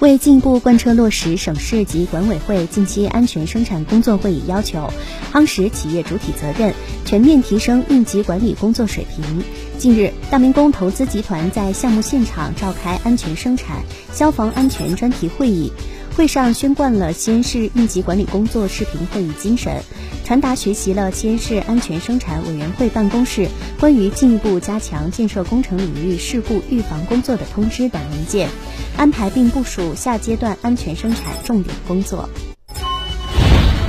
为进一步贯彻落实省市级管委会近期安全生产工作会议要求，夯实企业主体责任，全面提升应急管理工作水平，近日，大明宫投资集团在项目现场召开安全生产、消防安全专题会议。会上宣贯了西安市应急管理工作视频会议精神，传达学习了西安市安全生产委员会办公室关于进一步加强建设工程领域事故预防工作的通知等文件，安排并部署下阶段安全生产重点工作。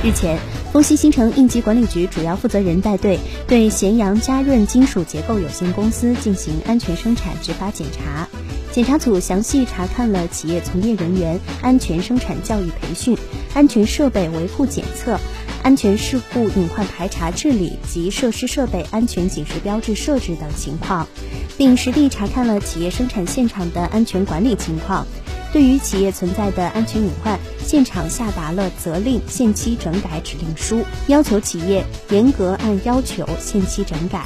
日前，丰西新城应急管理局主要负责人带队对咸阳嘉润金属结构有限公司进行安全生产执法检查。检查组详细查看了企业从业人员安全生产教育培训、安全设备维护检测、安全事故隐患排查治理及设施设备安全警示标志设置等情况，并实地查看了企业生产现场的安全管理情况。对于企业存在的安全隐患，现场下达了责令限期整改指令书，要求企业严格按要求限期整改。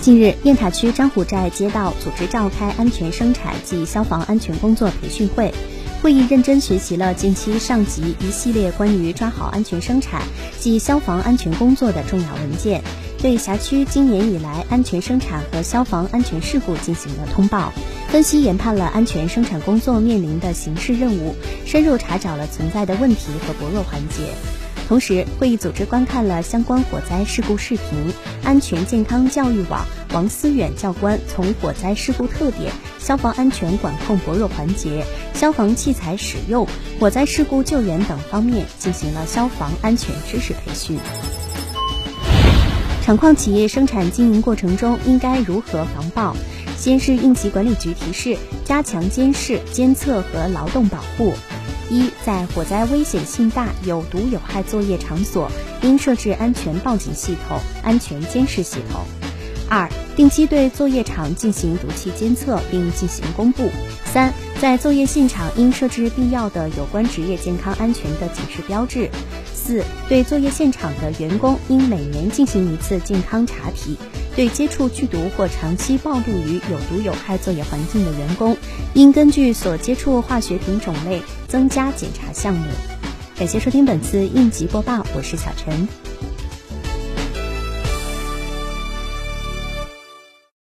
近日，雁塔区张虎寨街道组织召开安全生产及消防安全工作培训会，会议认真学习了近期上级一系列关于抓好安全生产及消防安全工作的重要文件，对辖区今年以来安全生产和消防安全事故进行了通报，分析研判了安全生产工作面临的形势任务，深入查找了存在的问题和薄弱环节。同时，会议组织观看了相关火灾事故视频，安全健康教育网王思远教官从火灾事故特点、消防安全管控薄弱环节、消防器材使用、火灾事故救援等方面进行了消防安全知识培训。厂矿企业生产经营过程中应该如何防爆？西安市应急管理局提示：加强监视、监测和劳动保护。一，在火灾危险性大、有毒有害作业场所，应设置安全报警系统、安全监视系统。二，定期对作业场进行毒气监测，并进行公布。三，在作业现场应设置必要的有关职业健康安全的警示标志。四，对作业现场的员工应每年进行一次健康查体。对接触剧毒或长期暴露于有毒有害作业环境的员工，应根据所接触化学品种类增加检查项目。感谢收听本次应急播报，我是小陈。